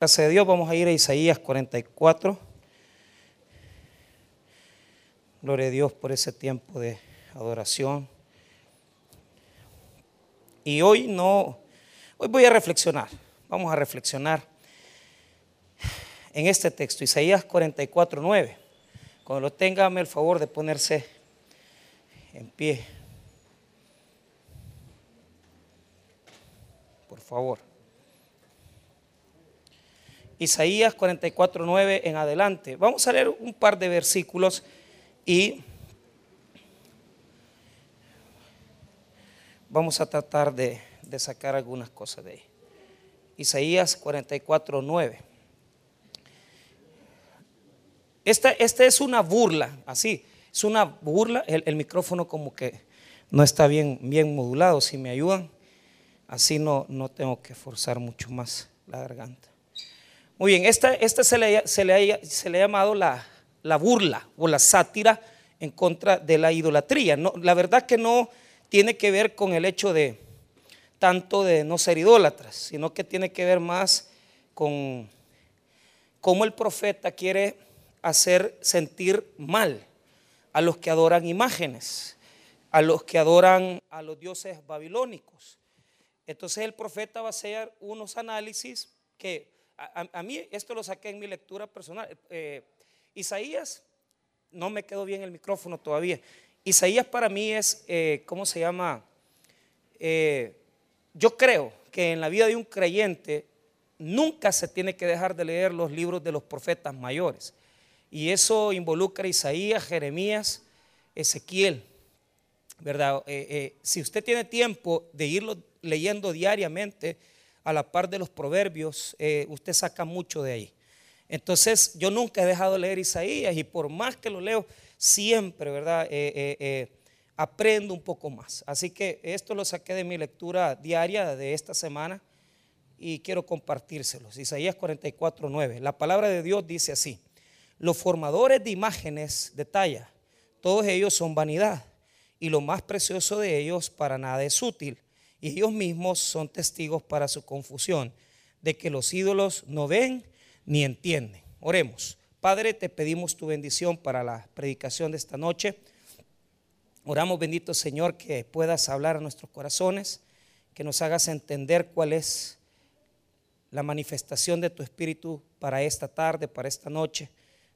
Gracias a Dios, vamos a ir a Isaías 44. Gloria a Dios por ese tiempo de adoración. Y hoy no, hoy voy a reflexionar, vamos a reflexionar en este texto, Isaías 44, 9. Cuando lo tenga, el favor de ponerse en pie. Por favor. Isaías 44, 9 en adelante. Vamos a leer un par de versículos y vamos a tratar de, sacar algunas cosas de ahí. Isaías 44, 9. Esta, esta, es una burla, así, es una burla. El, micrófono como que no está bien, bien modulado. Si me ayudan, así no, no tengo que forzar mucho más la garganta. Muy bien, esta, se, le, se, le ha, se, le, ha, llamado la, la, burla o la sátira en contra de la idolatría. No, la verdad que no tiene que ver con el hecho de tanto de no ser idólatras, sino que tiene que ver más con cómo el profeta quiere hacer sentir mal a los que adoran imágenes, a los que adoran a los dioses babilónicos. Entonces el profeta va a hacer unos análisis que a, mí esto lo saqué en mi lectura personal. Eh, Isaías, no me quedó bien el micrófono todavía. Isaías para mí es, eh, ¿cómo se llama? Eh, yo creo que en la vida de un creyente nunca se tiene que dejar de leer los libros de los profetas mayores. Y eso involucra a Isaías, Jeremías, Ezequiel. ¿Verdad? si usted tiene tiempo de irlo leyendo diariamente, a la par de los proverbios, eh, usted saca mucho de ahí. Entonces, yo nunca he dejado de leer Isaías y por más que lo leo, siempre, ¿verdad? Eh, eh, aprendo un poco más. Así que esto lo saqué de mi lectura diaria de esta semana y quiero compartírselos. Isaías 44, 9. La palabra de Dios dice así: Los formadores de imágenes de talla, todos ellos son vanidad y lo más precioso de ellos para nada es útil y ellos mismos son testigos para su confusión, de que los ídolos no ven ni entienden. Oremos. Padre, te pedimos tu bendición para la predicación de esta noche. Oramos, bendito Señor, que puedas hablar a nuestros corazones, que nos hagas entender cuál es la manifestación de tu Espíritu para esta tarde, para esta noche,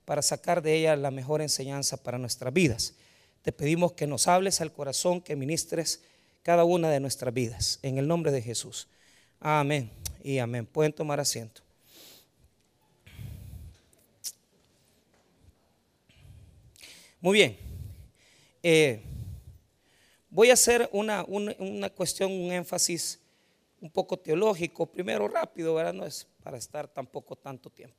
para sacar de ella la mejor enseñanza para nuestras vidas. Te pedimos que nos hables al corazón, que ministres cada una de nuestras vidas. En el nombre de Jesús. Amén y amén. Pueden tomar asiento. Muy bien. Eh, voy a hacer una, cuestión, un énfasis un poco teológico, primero rápido, ¿verdad? No es para estar tampoco tanto tiempo.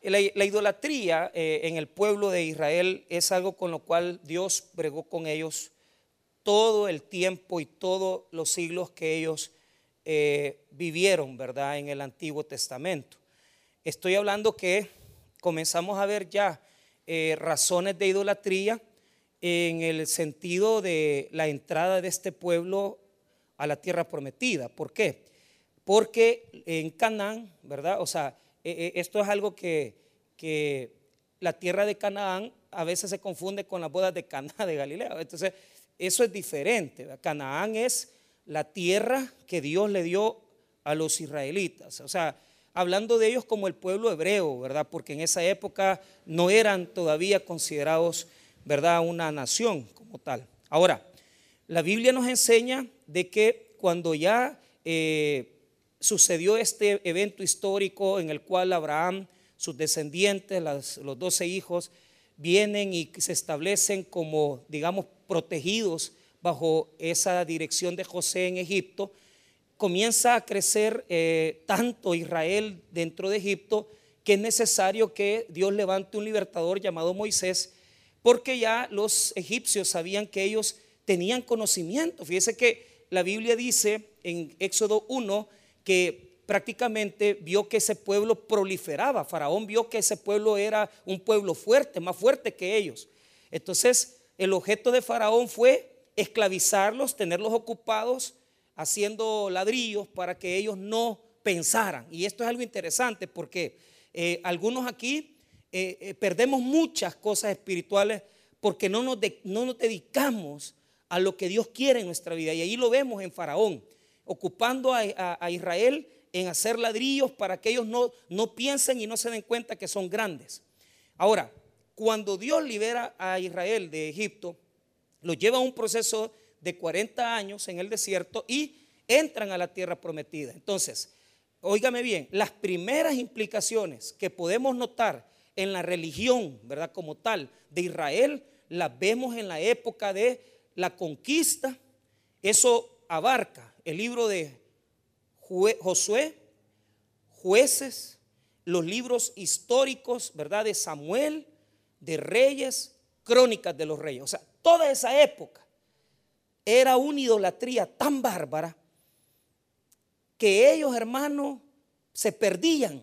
La, idolatría eh, en el pueblo de Israel es algo con lo cual Dios bregó con ellos todo el tiempo y todos los siglos que ellos eh, vivieron, ¿verdad? En el Antiguo Testamento. Estoy hablando que comenzamos a ver ya eh, razones de idolatría en el sentido de la entrada de este pueblo a la tierra prometida. ¿Por qué? Porque en Canaán, ¿verdad? O sea, e, e, esto es algo que, que la tierra de Canaán a veces se confunde con las bodas de Cana de Galilea. Entonces, eso es diferente. Canaán es la tierra que Dios le dio a los israelitas. O sea, hablando de ellos como el pueblo hebreo, ¿verdad? Porque en esa época no eran todavía considerados, ¿verdad? Una nación como tal. Ahora, la Biblia nos enseña de que cuando ya eh, sucedió este evento histórico en el cual Abraham, sus descendientes, los doce hijos, vienen y se establecen como, digamos, protegidos bajo esa dirección de José en Egipto, comienza a crecer eh, tanto Israel dentro de Egipto que es necesario que Dios levante un libertador llamado Moisés, porque ya los egipcios sabían que ellos tenían conocimiento. Fíjese que la Biblia dice en Éxodo 1 que prácticamente vio que ese pueblo proliferaba. Faraón vio que ese pueblo era un pueblo fuerte, más fuerte que ellos. Entonces, el objeto de Faraón fue esclavizarlos, tenerlos ocupados, haciendo ladrillos para que ellos no pensaran. Y esto es algo interesante porque eh, algunos aquí eh, eh, perdemos muchas cosas espirituales porque no nos, no nos dedicamos a lo que Dios quiere en nuestra vida. Y ahí lo vemos en Faraón, ocupando a, Israel en hacer ladrillos para que ellos no, no piensen y no se den cuenta que son grandes. Ahora, cuando Dios libera a Israel de Egipto, lo lleva a un proceso de 40 años en el desierto y entran a la tierra prometida. Entonces, óigame bien, las primeras implicaciones que podemos notar en la religión, ¿verdad? Como tal, de Israel, las vemos en la época de la conquista. Eso abarca el libro de Josué, jueces, los libros históricos, ¿verdad? De Samuel, de Reyes, crónicas de los reyes. O sea, toda esa época era una idolatría tan bárbara que ellos, hermanos, se perdían,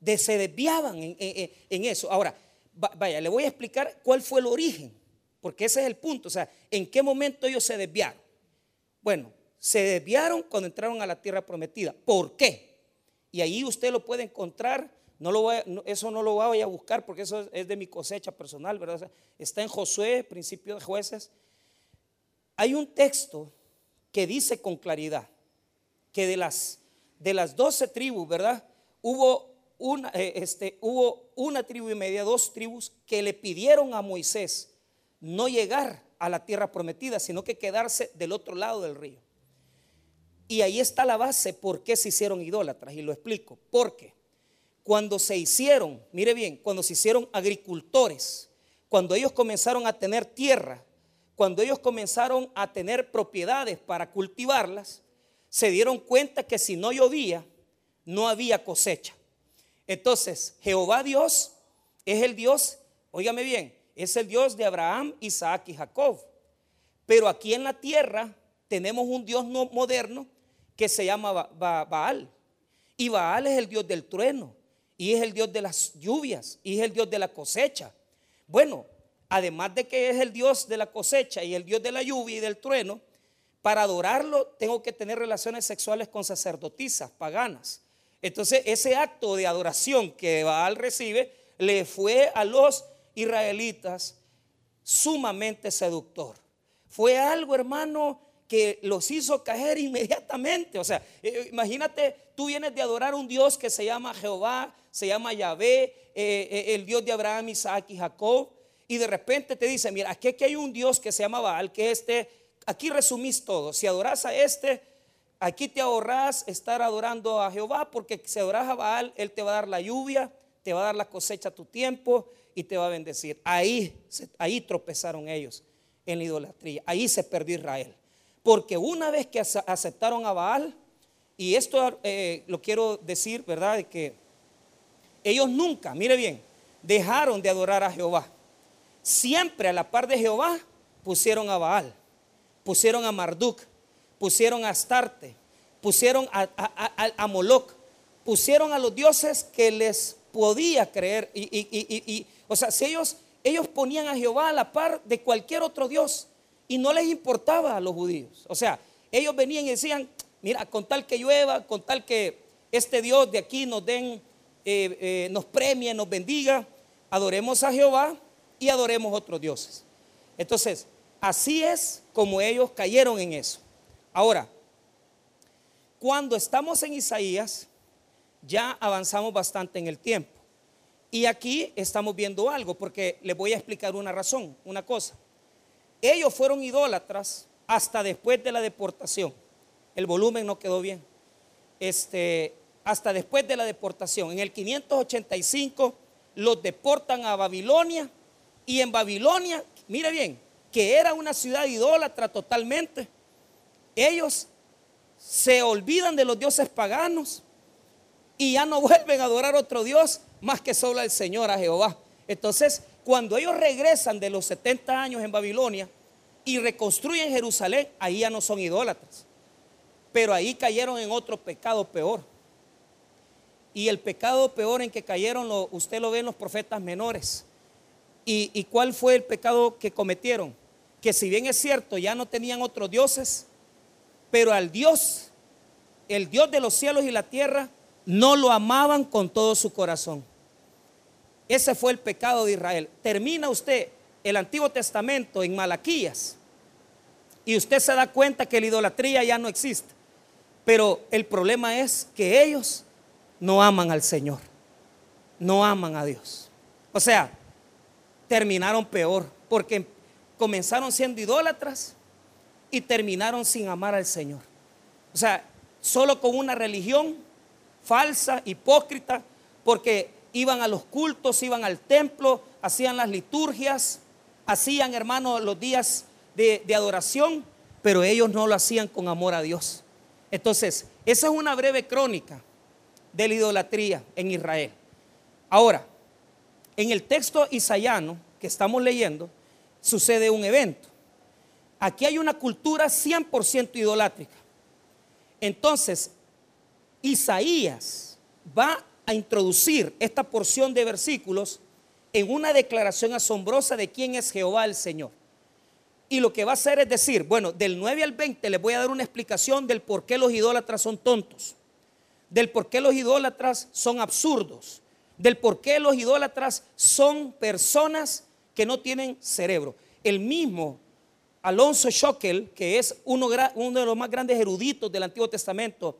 de, se desviaban en, eso. Ahora, vaya, le voy a explicar cuál fue el origen, porque ese es el punto. O sea, en qué momento ellos se desviaron. Bueno, se desviaron cuando entraron a la tierra prometida. ¿Por qué? Y ahí usted lo puede encontrar. No lo voy eso no lo voy a buscar porque eso es de mi cosecha personal, ¿verdad? Está en Josué, principio de jueces. Hay un texto que dice con claridad que de las, de las 12 tribus, ¿verdad? Hubo una, eh, este, hubo una tribu y media, dos tribus que le pidieron a Moisés no llegar a la tierra prometida, sino que quedarse del otro lado del río. Y ahí está la base por qué se hicieron idólatras, y lo explico. Porque cuando se hicieron, mire bien, cuando se hicieron agricultores, cuando ellos comenzaron a tener tierra, cuando ellos comenzaron a tener propiedades para cultivarlas, se dieron cuenta que si no llovía, no había cosecha. Entonces, Jehová Dios es el Dios, óigame bien, es el Dios de Abraham, Isaac y Jacob. Pero aquí en la tierra tenemos un Dios no moderno que se llama Baal. Y Baal es el Dios del trueno, y es el Dios de las lluvias, y es el Dios de la cosecha. Bueno, además de que es el Dios de la cosecha y el Dios de la lluvia y del trueno, para adorarlo tengo que tener relaciones sexuales con sacerdotisas paganas. Entonces ese acto de adoración que Baal recibe le fue a los israelitas sumamente seductor. Fue algo, hermano, que los hizo caer inmediatamente. O sea, eh, imagínate, tú vienes de adorar a un Dios que se llama Jehová, se llama Yahvé, eh, eh, el Dios de Abraham, Isaac y Jacob, y de repente te dice, mira, aquí, aquí hay un Dios que se llama Baal, que este aquí resumís todo. Si adoras a este, aquí te ahorras estar adorando a Jehová, porque si adoras a Baal, Él te va a dar la lluvia, te va a dar la cosecha a tu tiempo y te va a bendecir. Ahí, ahí tropezaron ellos en la idolatría. Ahí se perdió Israel. Porque una vez que aceptaron a Baal, y esto eh, lo quiero decir, ¿verdad? De que ellos nunca, mire bien, dejaron de adorar a Jehová. Siempre a la par de Jehová pusieron a Baal pusieron a Marduk, pusieron a Astarte, pusieron a, Moloch, pusieron a los dioses que les podía creer. Y, o sea, si ellos, ellos ponían a Jehová a la par de cualquier otro dios y no les importaba a los judíos. O sea, ellos venían y decían, mira, con tal que llueva, con tal que este Dios de aquí nos den, eh, eh, nos premie, nos bendiga, adoremos a Jehová y adoremos otros dioses. Entonces, Así es como ellos cayeron en eso. Ahora, cuando estamos en Isaías, ya avanzamos bastante en el tiempo. Y aquí estamos viendo algo, porque les voy a explicar una razón, una cosa. Ellos fueron idólatras hasta después de la deportación. El volumen no quedó bien. Este, hasta después de la deportación. En el 585 los deportan a Babilonia y en Babilonia, mire bien, que era una ciudad idólatra totalmente, ellos se olvidan de los dioses paganos y ya no vuelven a adorar a otro Dios más que solo al Señor, a Jehová. Entonces, cuando ellos regresan de los 70 años en Babilonia y reconstruyen Jerusalén, ahí ya no son idólatras. Pero ahí cayeron en otro pecado peor. Y el pecado peor en que cayeron, usted lo ve en los profetas menores. ¿Y, ¿Y cuál fue el pecado que cometieron? que si bien es cierto, ya no tenían otros dioses, pero al Dios el Dios de los cielos y la tierra, no lo amaban con todo su corazón. Ese fue el pecado de Israel. Termina usted el Antiguo Testamento en Malaquías y usted se da cuenta que la idolatría ya no existe. Pero el problema es que ellos no aman al Señor, no aman a Dios. O sea, terminaron peor porque comenzaron siendo idólatras y terminaron sin amar al Señor. O sea, solo con una religión falsa, hipócrita, porque iban a los cultos, iban al templo, hacían las liturgias, hacían, hermanos, los días de, adoración, pero ellos no lo hacían con amor a Dios. Entonces, esa es una breve crónica de la idolatría en Israel. Ahora, en el texto isayano que estamos leyendo, sucede un evento. Aquí hay una cultura 100% idolátrica. Entonces, Isaías va a introducir esta porción de versículos en una declaración asombrosa de quién es Jehová el Señor. Y lo que va a hacer es decir, bueno, del 9 al 20 les voy a dar una explicación del por qué los idólatras son tontos, del por qué los idólatras son absurdos, del por qué los idólatras son personas que no tienen cerebro. El mismo Alonso Schockel, que es uno, uno de los más grandes eruditos del Antiguo Testamento,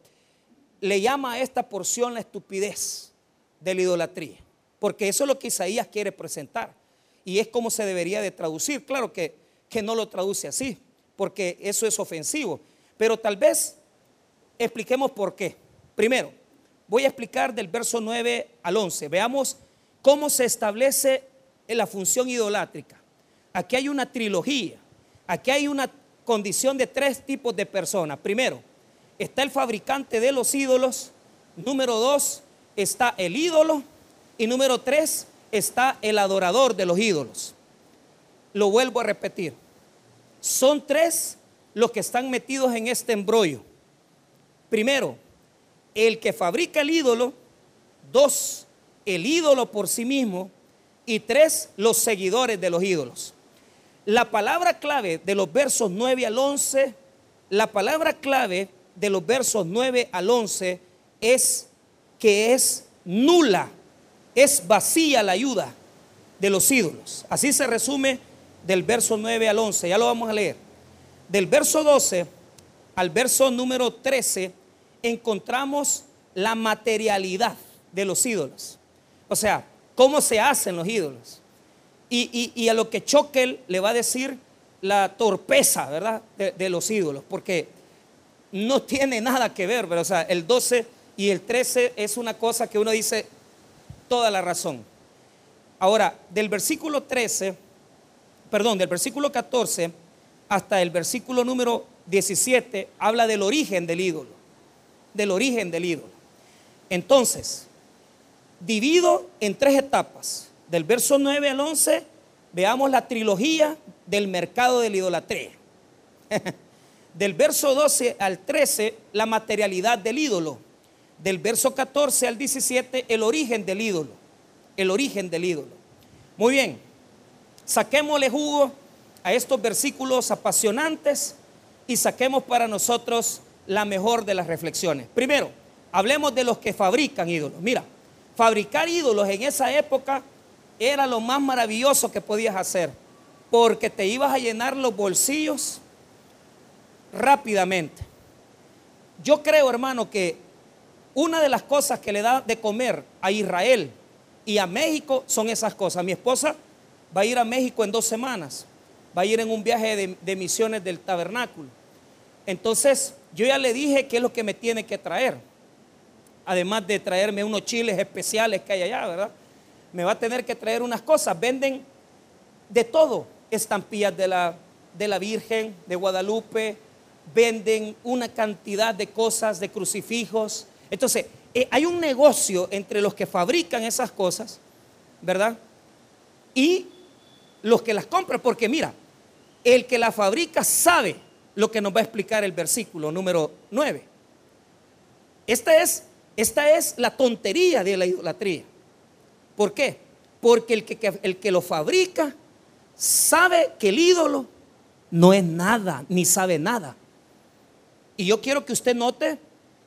le llama a esta porción la estupidez de la idolatría, porque eso es lo que Isaías quiere presentar y es como se debería de traducir. Claro que que no lo traduce así, porque eso es ofensivo. Pero tal vez expliquemos por qué. Primero, voy a explicar del verso 9 al 11. Veamos cómo se establece la función idolátrica. Aquí hay una trilogía. Aquí hay una condición de tres tipos de personas. Primero, está el fabricante de los ídolos. Número dos, está el ídolo. Y número tres, está el adorador de los ídolos. Lo vuelvo a repetir. Son tres los que están metidos en este embrollo. Primero, el que fabrica el ídolo. Dos, el ídolo por sí mismo. Y tres, los seguidores de los ídolos. La palabra clave de los versos 9 al 11, la palabra clave de los versos 9 al 11 es que es nula, es vacía la ayuda de los ídolos. Así se resume del verso 9 al 11, ya lo vamos a leer. Del verso 12 al verso número 13 encontramos la materialidad de los ídolos. O sea, cómo se hacen los ídolos. Y, a lo que Choquel le va a decir la torpeza, ¿verdad? De, los ídolos, porque no tiene nada que ver, pero o sea, el 12 y el 13 es una cosa que uno dice toda la razón. Ahora, del versículo 13 perdón, del versículo 14 hasta el versículo número 17 habla del origen del ídolo, del origen del ídolo. Entonces, divido en tres etapas. Del verso 9 al 11 veamos la trilogía del mercado de la idolatría. del verso 12 al 13 la materialidad del ídolo. Del verso 14 al 17 el origen del ídolo. El origen del ídolo. Muy bien. Saquémosle jugo a estos versículos apasionantes y saquemos para nosotros la mejor de las reflexiones. Primero, hablemos de los que fabrican ídolos. Mira, fabricar ídolos en esa época era lo más maravilloso que podías hacer, porque te ibas a llenar los bolsillos rápidamente. Yo creo, hermano, que una de las cosas que le da de comer a Israel y a México son esas cosas. Mi esposa va a ir a México en dos semanas, va a ir en un viaje de, misiones del tabernáculo. Entonces, yo ya le dije qué es lo que me tiene que traer. Además de traerme unos chiles especiales que hay allá, ¿verdad? Me va a tener que traer unas cosas. Venden de todo. Estampillas de la, de la Virgen de Guadalupe. Venden una cantidad de cosas, de crucifijos. Entonces, eh, hay un negocio entre los que fabrican esas cosas, ¿verdad? Y los que las compran, porque mira, el que la fabrica sabe lo que nos va a explicar el versículo número 9. Esta es, esta es la tontería de la idolatría. ¿Por qué? Porque el que, el que lo fabrica sabe que el ídolo no es nada, ni sabe nada. Y yo quiero que usted note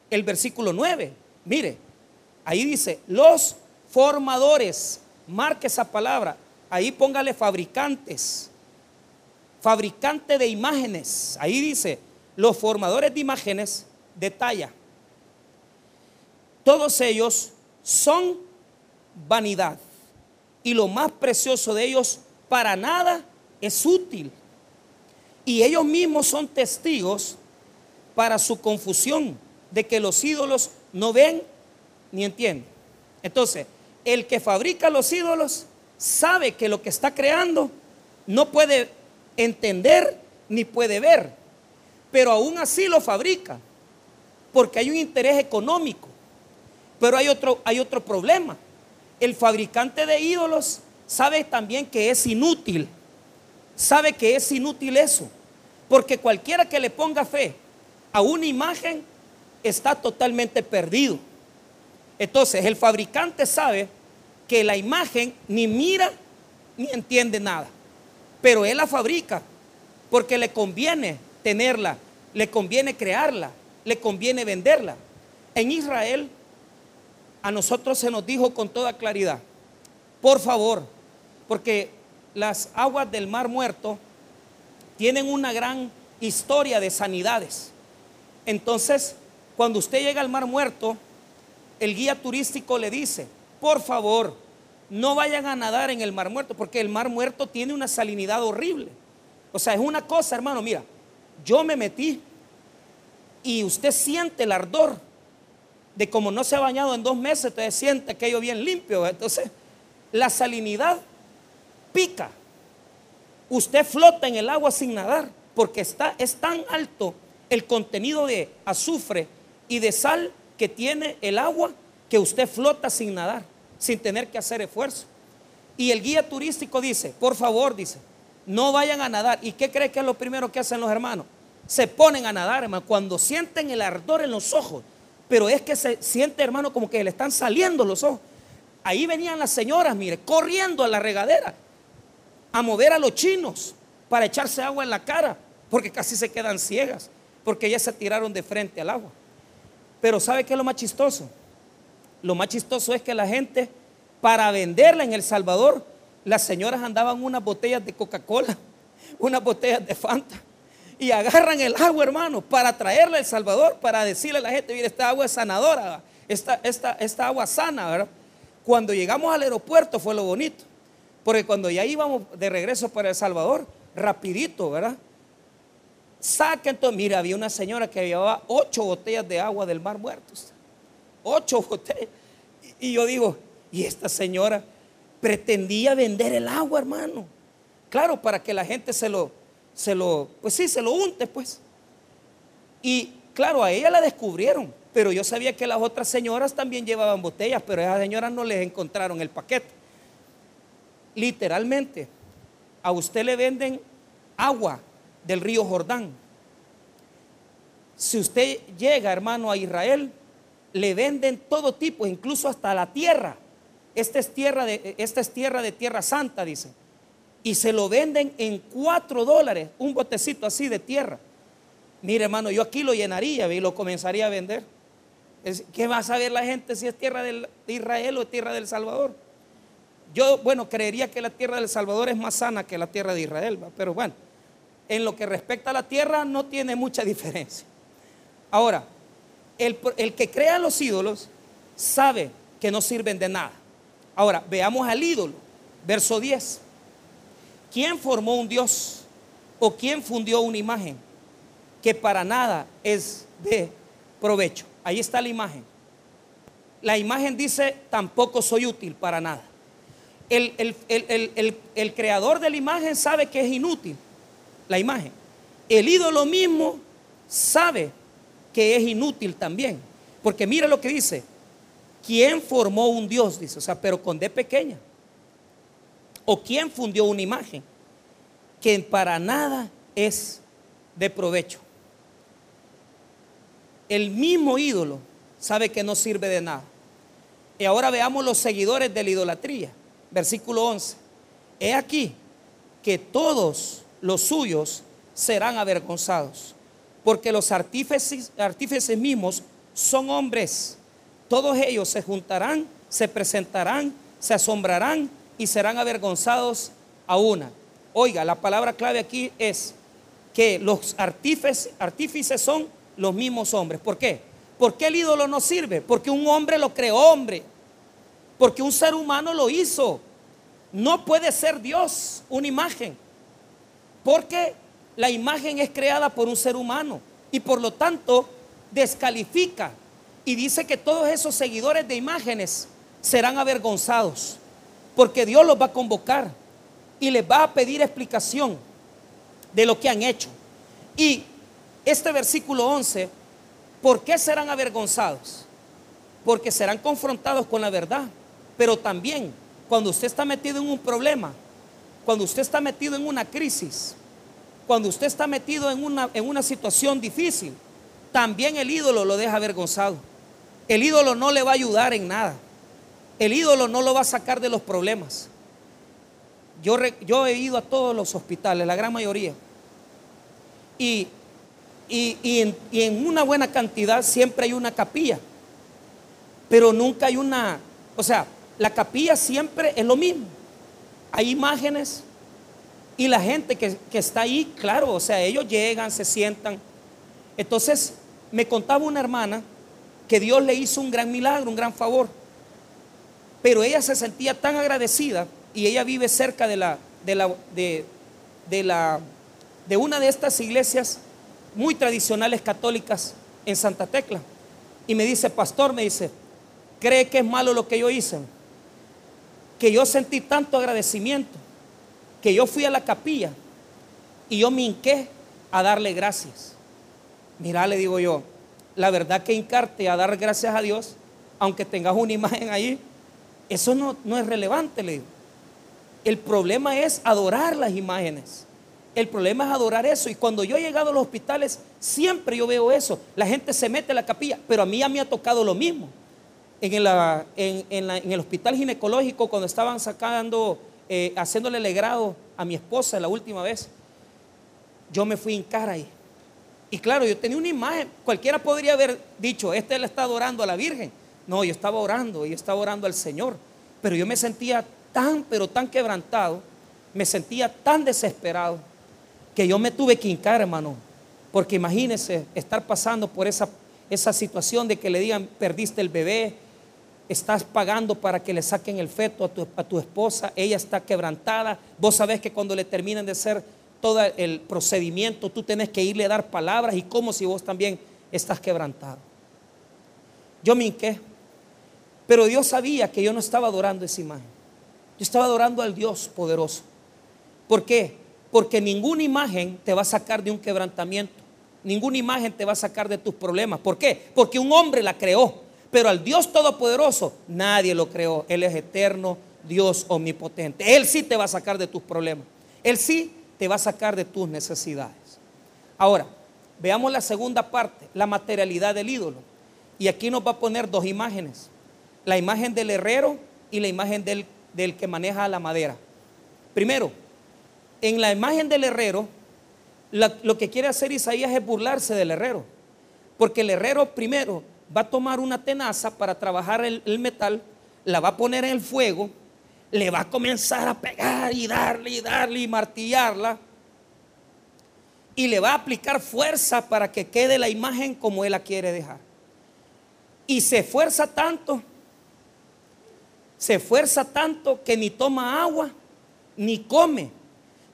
el versículo 9. Mire, ahí dice, los formadores, marque esa palabra, ahí póngale fabricantes, fabricante de imágenes, ahí dice, los formadores de imágenes de talla. Todos ellos son vanidad y lo más precioso de ellos para nada es útil. Y ellos mismos son testigos para su confusión de que los ídolos no ven ni entienden. Entonces, el que fabrica los ídolos sabe que lo que está creando no puede entender ni puede ver, pero aún así lo fabrica, porque hay un interés económico. Pero hay otro, hay otro problema. El fabricante de ídolos sabe también que es inútil. Sabe que es inútil eso. Porque cualquiera que le ponga fe a una imagen está totalmente perdido. Entonces el fabricante sabe que la imagen ni mira ni entiende nada. Pero él la fabrica porque le conviene tenerla, le conviene crearla, le conviene venderla. En Israel a nosotros se nos dijo con toda claridad, por favor, porque las aguas del mar muerto tienen una gran historia de sanidades. Entonces, cuando usted llega al mar muerto, el guía turístico le dice, por favor, no vayan a nadar en el mar muerto, porque el mar muerto tiene una salinidad horrible. O sea, es una cosa, hermano, mira, yo me metí y usted siente el ardor de como no se ha bañado en dos meses, entonces siente aquello bien limpio. Entonces, la salinidad pica. Usted flota en el agua sin nadar, porque está, es tan alto el contenido de azufre y de sal que tiene el agua que usted flota sin nadar, sin tener que hacer esfuerzo. Y el guía turístico dice, por favor, dice, no vayan a nadar. ¿Y qué cree que es lo primero que hacen los hermanos? Se ponen a nadar, hermano, cuando sienten el ardor en los ojos pero es que se siente, hermano, como que le están saliendo los ojos. Ahí venían las señoras, mire, corriendo a la regadera a mover a los chinos para echarse agua en la cara, porque casi se quedan ciegas, porque ellas se tiraron de frente al agua. Pero ¿sabe qué es lo más chistoso? Lo más chistoso es que la gente, para venderla en El Salvador, las señoras andaban unas botellas de Coca-Cola, unas botellas de Fanta y agarran el agua, hermano, para traerle al Salvador, para decirle a la gente, mire, esta agua es sanadora, esta, esta, esta agua sana, ¿verdad? Cuando llegamos al aeropuerto fue lo bonito, porque cuando ya íbamos de regreso para El Salvador, rapidito, ¿verdad? Saquen todo, mira, había una señora que llevaba ocho botellas de agua del mar muertos, ocho botellas, y yo digo, y esta señora pretendía vender el agua, hermano, claro, para que la gente se lo se lo, pues sí, se lo unte, pues. Y claro, a ella la descubrieron, pero yo sabía que las otras señoras también llevaban botellas, pero a esas señoras no les encontraron el paquete. Literalmente, a usted le venden agua del río Jordán. Si usted llega, hermano, a Israel, le venden todo tipo, incluso hasta la tierra. Esta es tierra de, esta es tierra de tierra santa, dice y se lo venden en cuatro dólares, un botecito así de tierra. Mire, hermano, yo aquí lo llenaría y lo comenzaría a vender. ¿Qué va a saber la gente si es tierra de Israel o es tierra del Salvador? Yo, bueno, creería que la tierra del Salvador es más sana que la tierra de Israel, pero bueno, en lo que respecta a la tierra no tiene mucha diferencia. Ahora, el, que crea los ídolos sabe que no sirven de nada. Ahora, veamos al ídolo, verso 10. ¿Quién formó un Dios? ¿O quién fundió una imagen? Que para nada es de provecho. Ahí está la imagen. La imagen dice, tampoco soy útil para nada. El, creador de la imagen sabe que es inútil la imagen. El ídolo mismo sabe que es inútil también. Porque mira lo que dice. ¿Quién formó un Dios? Dice, o sea, pero con D pequeña. ¿O quién fundió una imagen que para nada es de provecho? El mismo ídolo sabe que no sirve de nada. Y ahora veamos los seguidores de la idolatría. Versículo 11. He aquí que todos los suyos serán avergonzados, porque los artífices, mismos son hombres. Todos ellos se juntarán, se presentarán, se asombrarán y serán avergonzados a una. Oiga, la palabra clave aquí es que los artífices, artífices son los mismos hombres. ¿Por qué? ¿Por qué el ídolo no sirve? Porque un hombre lo creó hombre. Porque un ser humano lo hizo. No puede ser Dios una imagen. Porque la imagen es creada por un ser humano. Y por lo tanto descalifica. Y dice que todos esos seguidores de imágenes serán avergonzados. Porque Dios los va a convocar. Y les va a pedir explicación de lo que han hecho. Y este versículo 11, ¿por qué serán avergonzados? Porque serán confrontados con la verdad. Pero también cuando usted está metido en un problema, cuando usted está metido en una crisis, cuando usted está metido en una, en una situación difícil, también el ídolo lo deja avergonzado. El ídolo no le va a ayudar en nada. El ídolo no lo va a sacar de los problemas. Yo, he ido a todos los hospitales, la gran mayoría. Y, y, y en una buena cantidad siempre hay una capilla. Pero nunca hay una, o sea, la capilla siempre es lo mismo. Hay imágenes y la gente que, está ahí, claro, o sea, ellos llegan, se sientan. Entonces, me contaba una hermana que Dios le hizo un gran milagro, un gran favor. Pero ella se sentía tan agradecida y ella vive cerca de la, de la, de, de una de estas iglesias muy tradicionales católicas en Santa Tecla. Y me dice, pastor, me dice, ¿cree que es malo lo que yo hice? Que yo sentí tanto agradecimiento que yo fui a la capilla y yo me hinqué a darle gracias. Mira, le digo yo, la verdad que hincarte a dar gracias a Dios, aunque tengas una imagen ahí, eso no, no es relevante, le digo. El problema es adorar las imágenes. El problema es adorar eso. Y cuando yo he llegado a los hospitales, siempre yo veo eso. La gente se mete a la capilla, pero a mí ya me ha tocado lo mismo en, el hospital ginecológico cuando estaban sacando, eh, haciéndole legrado a mi esposa la última vez, yo me fui en cara ahí. Y claro, yo tenía una imagen, cualquiera podría haber dicho, este le está adorando a la Virgen. No, yo estaba orando, yo estaba orando al Señor. Pero yo me sentía tan, pero tan quebrantado, me sentía tan desesperado, que yo me tuve que hincar, hermano. Porque imagínese estar pasando por esa, esa situación de que le digan, perdiste el bebé, estás pagando para que le saquen el feto a tu, esposa, ella está quebrantada, vos sabés que cuando le terminen de hacer todo el procedimiento, tú tenés que irle a dar palabras y como si vos también estás quebrantado. Yo me hinqué, pero Dios sabía que yo no estaba adorando esa imagen, yo estaba adorando al Dios poderoso. ¿Por qué? Porque ninguna imagen te va a sacar de un quebrantamiento, ninguna imagen te va a sacar de tus problemas. ¿Por qué? Porque un hombre la creó. Pero al Dios Todopoderoso nadie lo creó. Él es eterno, Dios omnipotente. Él sí te va a sacar de tus problemas. Él sí te va a sacar de tus necesidades. Ahora, veamos la segunda parte, la materialidad del ídolo. Y aquí nos va a poner dos imágenes. La imagen del herrero y la imagen del, del que maneja la madera. Primero, en la imagen del herrero, lo que quiere hacer Isaías es burlarse del herrero. Porque el herrero primero va a tomar una tenaza para trabajar el, metal, la va a poner en el fuego, le va a comenzar a pegar y darle y darle y martillarla. Y le va a aplicar fuerza para que quede la imagen como él la quiere dejar. Y se esfuerza tanto, se esfuerza tanto que ni toma agua, ni come.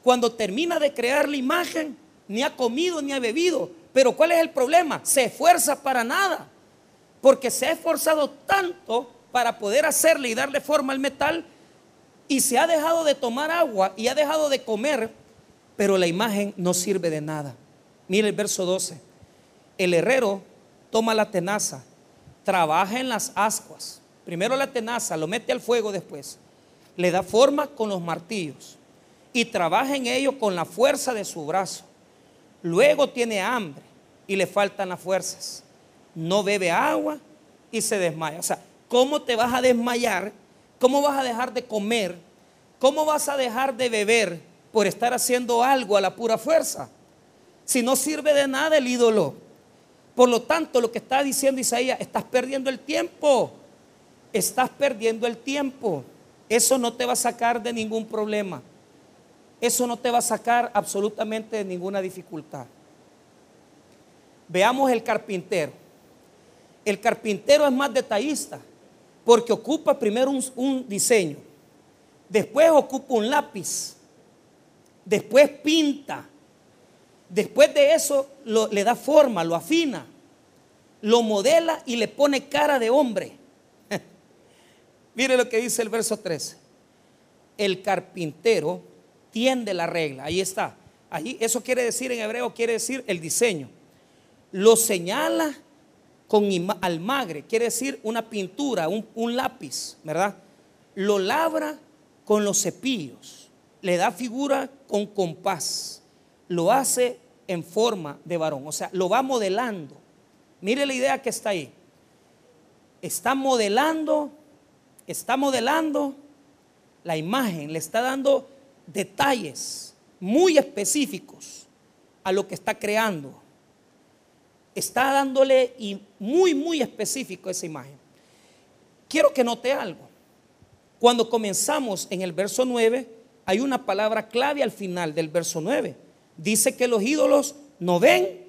Cuando termina de crear la imagen, ni ha comido ni ha bebido. Pero ¿cuál es el problema? Se esfuerza para nada porque se ha esforzado tanto para poder hacerle y darle forma al metal y se ha dejado de tomar agua y ha dejado de comer, pero la imagen no sirve de nada. Mire el verso 12. El herrero toma la tenaza, trabaja en las ascuas. Primero la tenaza, lo mete al fuego después. Le da forma con los martillos y trabaja en ello con la fuerza de su brazo. Luego tiene hambre y le faltan las fuerzas no bebe agua y se desmaya. O sea, ¿cómo te vas a desmayar? ¿Cómo vas a dejar de comer? ¿Cómo vas a dejar de beber por estar haciendo algo a la pura fuerza? Si no sirve de nada el ídolo. Por lo tanto, lo que está diciendo Isaías, estás perdiendo el tiempo. Estás perdiendo el tiempo. Eso no te va a sacar de ningún problema. Eso no te va a sacar absolutamente de ninguna dificultad. Veamos el carpintero. El carpintero es más detallista porque ocupa primero un, diseño, después ocupa un lápiz, después pinta, después de eso le da forma, lo afina, lo modela y le pone cara de hombre. Mire lo que dice el verso 13. El carpintero tiende la regla, ahí está. Ahí, eso quiere decir en hebreo, quiere decir el diseño. Lo señala con almagre, quiere decir una pintura, un, lápiz, ¿verdad? Lo labra con los cepillos, le da figura con compás, lo hace en forma de varón, o sea, lo va modelando. Mire la idea que está ahí. Está modelando, está modelando la imagen, le está dando detalles muy específicos a lo que está creando está dándole y muy, muy específico esa imagen. Quiero que note algo. Cuando comenzamos en el verso 9, hay una palabra clave al final del verso 9. Dice que los ídolos no ven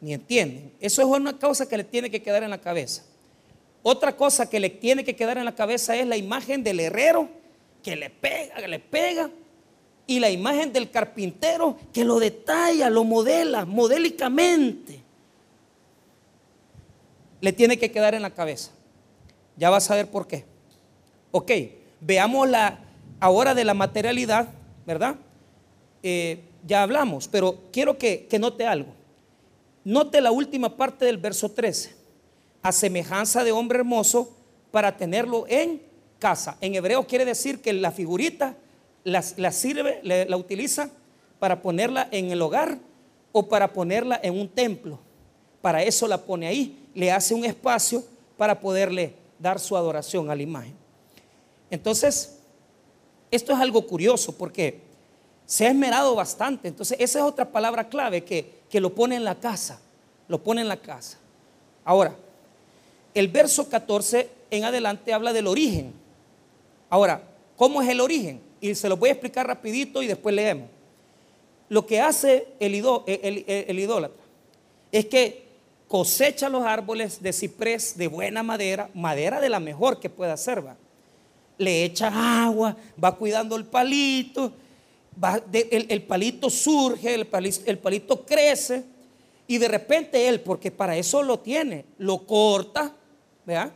ni entienden. Eso es una cosa que le tiene que quedar en la cabeza. Otra cosa que le tiene que quedar en la cabeza es la imagen del herrero que le pega, que le pega, y la imagen del carpintero que lo detalla, lo modela modélicamente le tiene que quedar en la cabeza. Ya vas a ver por qué. Ok, veamos la ahora de la materialidad, ¿verdad? Eh, ya hablamos, pero quiero que, que note algo. Note la última parte del verso 13. A semejanza de hombre hermoso para tenerlo en casa. En hebreo quiere decir que la figurita la, sirve, la utiliza para ponerla en el hogar o para ponerla en un templo. Para eso la pone ahí le hace un espacio para poderle dar su adoración a la imagen. Entonces, esto es algo curioso porque se ha esmerado bastante. Entonces, esa es otra palabra clave que, que lo pone en la casa. Lo pone en la casa. Ahora, el verso 14 en adelante habla del origen. Ahora, ¿cómo es el origen? Y se lo voy a explicar rapidito y después leemos. Lo que hace el, el idólatra es que cosecha los árboles de ciprés de buena madera, madera de la mejor que pueda ser, va. Le echa agua, va cuidando el palito, el, palito surge, el palito, el palito crece, y de repente él, porque para eso lo tiene, lo corta, ¿verdad?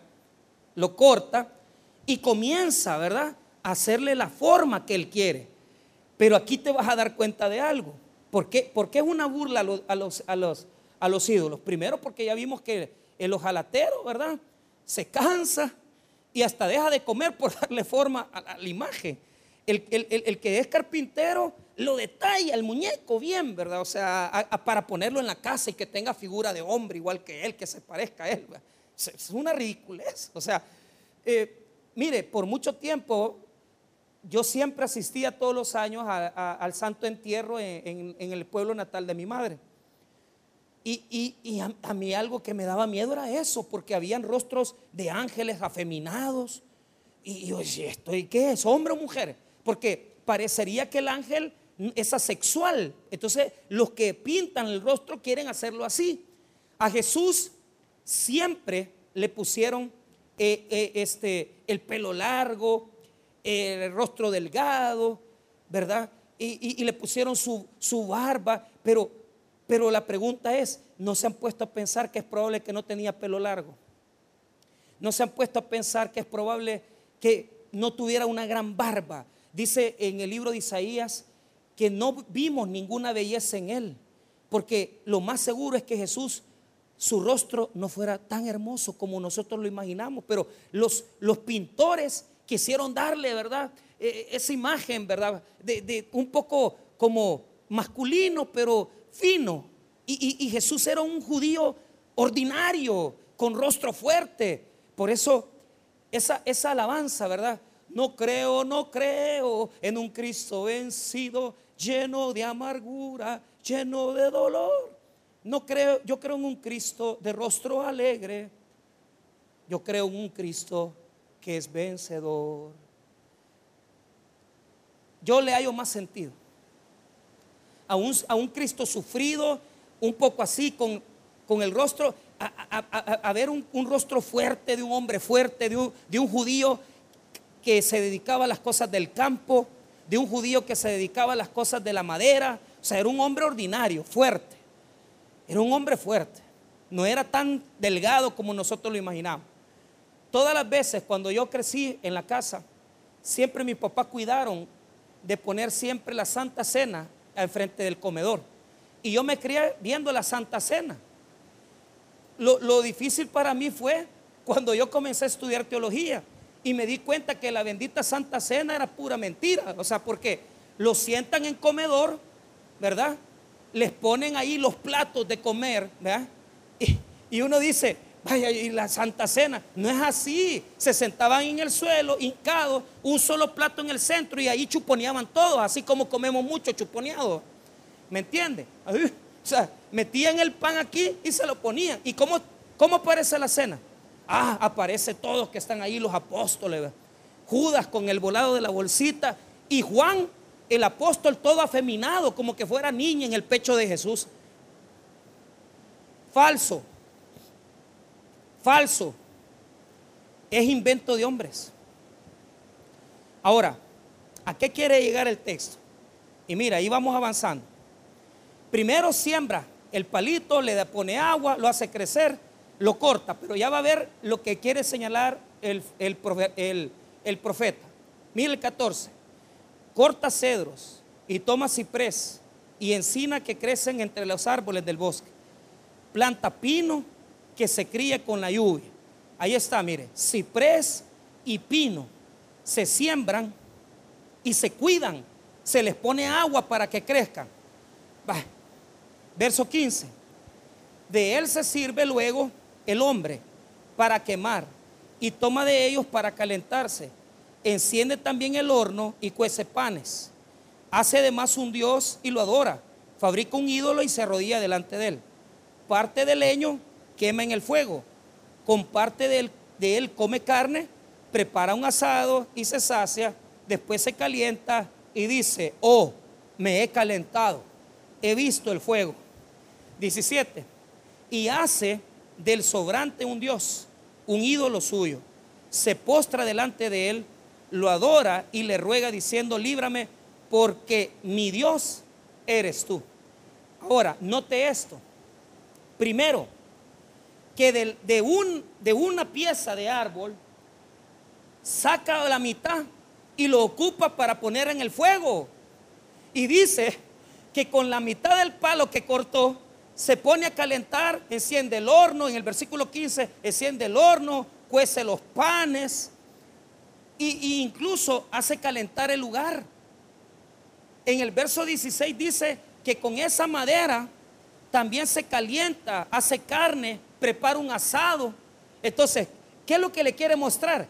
Lo corta y comienza, ¿verdad? A hacerle la forma que él quiere. Pero aquí te vas a dar cuenta de algo. ¿Por qué, Porque es una burla a los ídolos. Primero porque ya vimos que el ojalatero, ¿verdad? Se cansa y hasta deja de comer por darle forma a la, imagen. El, que es carpintero lo detalla el muñeco bien, ¿verdad? O sea, para ponerlo en la casa y que tenga figura de hombre igual que él, que se parezca a él. Es una ridiculez. O sea, eh, mire, por mucho tiempo yo siempre asistía todos los años al santo entierro en el pueblo natal de mi madre. Y, a, mí algo que me daba miedo era eso, porque habían rostros de ángeles afeminados. Y yo ¿esto y qué es? ¿Hombre o mujer? Porque parecería que el ángel es asexual. Entonces, los que pintan el rostro quieren hacerlo así. A Jesús siempre le pusieron eh, eh, este, el pelo largo, el rostro delgado, ¿verdad? Y, le pusieron su, su barba, pero pero la pregunta es, ¿no se han puesto a pensar que es probable que no tenía pelo largo? ¿No se han puesto a pensar que es probable que no tuviera una gran barba? Dice en el libro de Isaías que no vimos ninguna belleza en él, porque lo más seguro es que Jesús, su rostro no fuera tan hermoso como nosotros lo imaginamos, pero los, los pintores quisieron darle, ¿verdad? E, e, esa imagen, ¿verdad? De, de un poco como masculino, pero fino. Y, Jesús era un judío ordinario, con rostro fuerte. Por eso esa, esa alabanza, ¿verdad? No creo, no creo en un Cristo vencido, lleno de amargura, lleno de dolor. no creo, yo creo en un Cristo de rostro alegre. Yo creo en un Cristo que es vencedor. Yo le hallo más sentido. A un, a un Cristo sufrido, un poco así, con, con el rostro, a, ver un, rostro fuerte de un hombre fuerte, de un, de un judío que se dedicaba a las cosas del campo, de un judío que se dedicaba a las cosas de la madera. O sea, era un hombre ordinario, fuerte. Era un hombre fuerte. No era tan delgado como nosotros lo imaginamos. Todas las veces cuando yo crecí en la casa, siempre mis papás cuidaron de poner siempre la Santa Cena al frente del comedor. Y yo me crié viendo la Santa Cena. Lo, difícil para mí fue cuando yo comencé a estudiar teología y me di cuenta que la bendita Santa Cena era pura mentira. O sea, porque lo sientan en comedor, ¿verdad? Les ponen ahí los platos de comer, ¿verdad? Y, uno dice, vaya, y la Santa Cena. No es así. Se sentaban en el suelo, hincados, un solo plato en el centro y ahí chuponeaban todos, así como comemos mucho chuponeado. ¿Me entiende? O sea, metían el pan aquí y se lo ponían. ¿Y cómo, cómo aparece la cena? Ah, aparece todos que están ahí, los apóstoles. Judas con el volado de la bolsita y Juan, el apóstol, todo afeminado, como que fuera niña en el pecho de Jesús. Falso. Falso. Es invento de hombres. Ahora, ¿a qué quiere llegar el texto? Y mira, ahí vamos avanzando. Primero siembra el palito, le pone agua, lo hace crecer, lo corta, pero ya va a ver lo que quiere señalar el, el, profeta. Mira el 14. Corta cedros y toma ciprés y encina que crecen entre los árboles del bosque. Planta pino que se cría con la lluvia. Ahí está, mire, ciprés y pino se siembran y se cuidan. Se les pone agua para que crezcan. Verso 15. De él se sirve luego el hombre para quemar y toma de ellos para calentarse. Enciende también el horno y cuece panes. Hace además un dios y lo adora. Fabrica un ídolo y se arrodilla delante de él. Parte del leño quema en el fuego. Con parte de él, de él come carne, prepara un asado y se sacia. Después se calienta y dice, oh, me he calentado. He visto el fuego. 17. Y hace del sobrante un Dios, un ídolo suyo. Se postra delante de él, lo adora y le ruega diciendo, líbrame porque mi Dios eres tú. Ahora, note esto. Primero, que de, un, de una pieza de árbol saca la mitad y lo ocupa para poner en el fuego. Y dice que con la mitad del palo que cortó, se pone a calentar, enciende el horno, en el versículo 15, enciende el horno, cuece los panes e incluso hace calentar el lugar. En el verso 16 dice que con esa madera también se calienta, hace carne, prepara un asado. Entonces, ¿qué es lo que le quiere mostrar?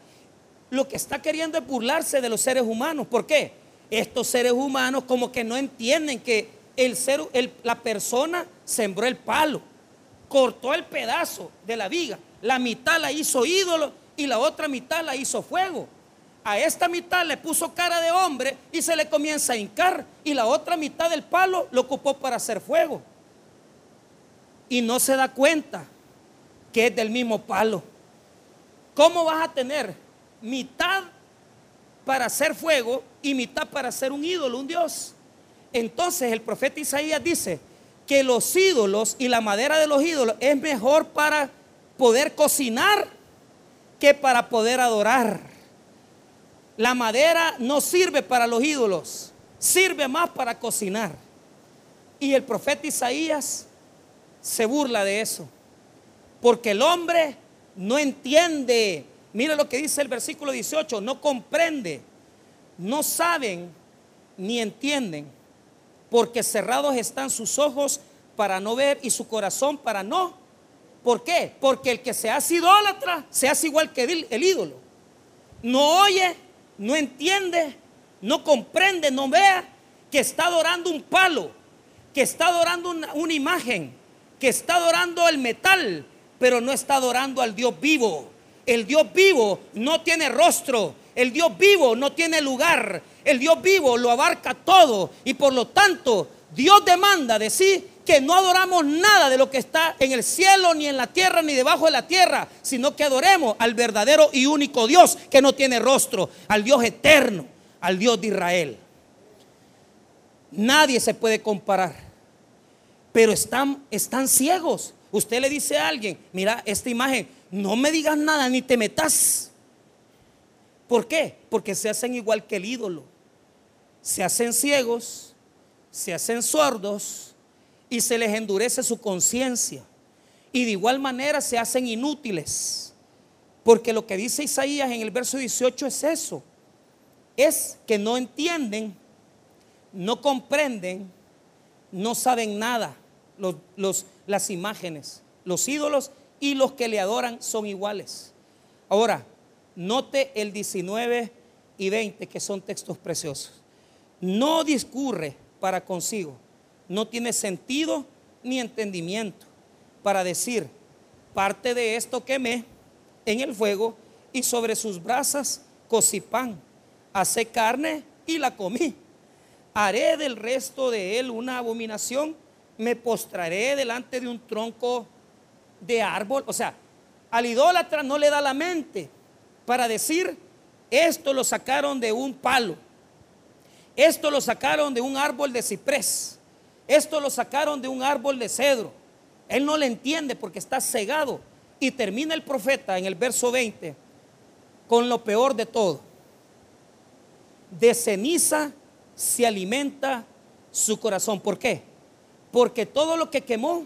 Lo que está queriendo es burlarse de los seres humanos. ¿Por qué? Estos seres humanos como que no entienden que el ser, la persona sembró el palo, cortó el pedazo de la viga, la mitad la hizo ídolo y la otra mitad la hizo fuego. A esta mitad le puso cara de hombre y se le comienza a hincar y la otra mitad del palo lo ocupó para hacer fuego. Y no se da cuenta que es del mismo palo. ¿Cómo vas a tener mitad para hacer fuego y mitad para hacer un ídolo, un dios? Entonces el profeta Isaías dice que los ídolos y la madera de los ídolos es mejor para poder cocinar que para poder adorar. La madera no sirve para los ídolos, sirve más para cocinar. Y el profeta Isaías se burla de eso, porque el hombre no entiende. Mira lo que dice el versículo 18, no comprende, no saben ni entienden porque cerrados están sus ojos para no ver y su corazón para no. ¿Por qué? Porque el que se hace idólatra se hace igual que el, ídolo. No oye, no entiende, no comprende, no vea que está adorando un palo, que está adorando una, una imagen, que está adorando el metal, pero no está adorando al Dios vivo. El Dios vivo no tiene rostro, el Dios vivo no tiene lugar, el Dios vivo lo abarca todo y por lo tanto Dios demanda de sí que no adoramos nada de lo que está en el cielo, ni en la tierra, ni debajo de la tierra, sino que adoremos al verdadero y único Dios que no tiene rostro, al Dios eterno, al Dios de Israel. Nadie se puede comparar, pero están, están ciegos. Usted le dice a alguien, mira esta imagen, no me digas nada ni te metas. ¿Por qué? Porque se hacen igual que el ídolo. Se hacen ciegos, se hacen sordos y se les endurece su conciencia. Y de igual manera se hacen inútiles. Porque lo que dice Isaías en el verso 18 es eso. Es que no entienden, no comprenden, no saben nada. Los, las imágenes, los ídolos y los que le adoran son iguales. Ahora, note el 19 y 20 que son textos preciosos. No discurre para consigo no tiene sentido ni entendimiento para decir, parte de esto quemé en el fuego y sobre sus brasas cocí pan, hace carne y la comí. Haré del resto de él una abominación, me postraré delante de un tronco de árbol. O sea, al idólatra no le da la mente para decir, esto lo sacaron de un palo, esto lo sacaron de un árbol de ciprés esto lo sacaron de un árbol de cedro. Él no le entiende porque está cegado. Y termina el profeta en el verso 20 con lo peor de todo. De ceniza se alimenta su corazón. ¿Por qué? Porque todo lo que quemó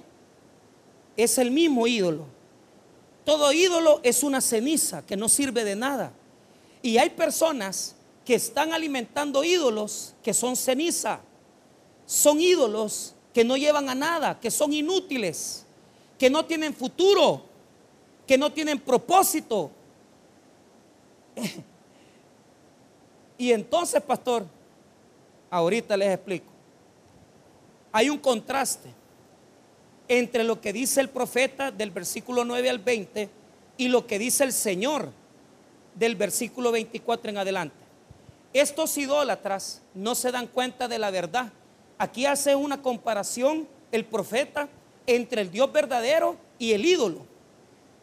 es el mismo ídolo. Todo ídolo es una ceniza que no sirve de nada. Y hay personas que están alimentando ídolos que son ceniza son ídolos que no llevan a nada, que son inútiles, que no tienen futuro, que no tienen propósito. Y entonces, pastor, ahorita les explico. Hay un contraste entre lo que dice el profeta del versículo 9 al 20 y lo que dice el Señor del versículo 24 en adelante. Estos idólatras no se dan cuenta de la verdad Aquí hace una comparación el profeta entre el Dios verdadero y el ídolo.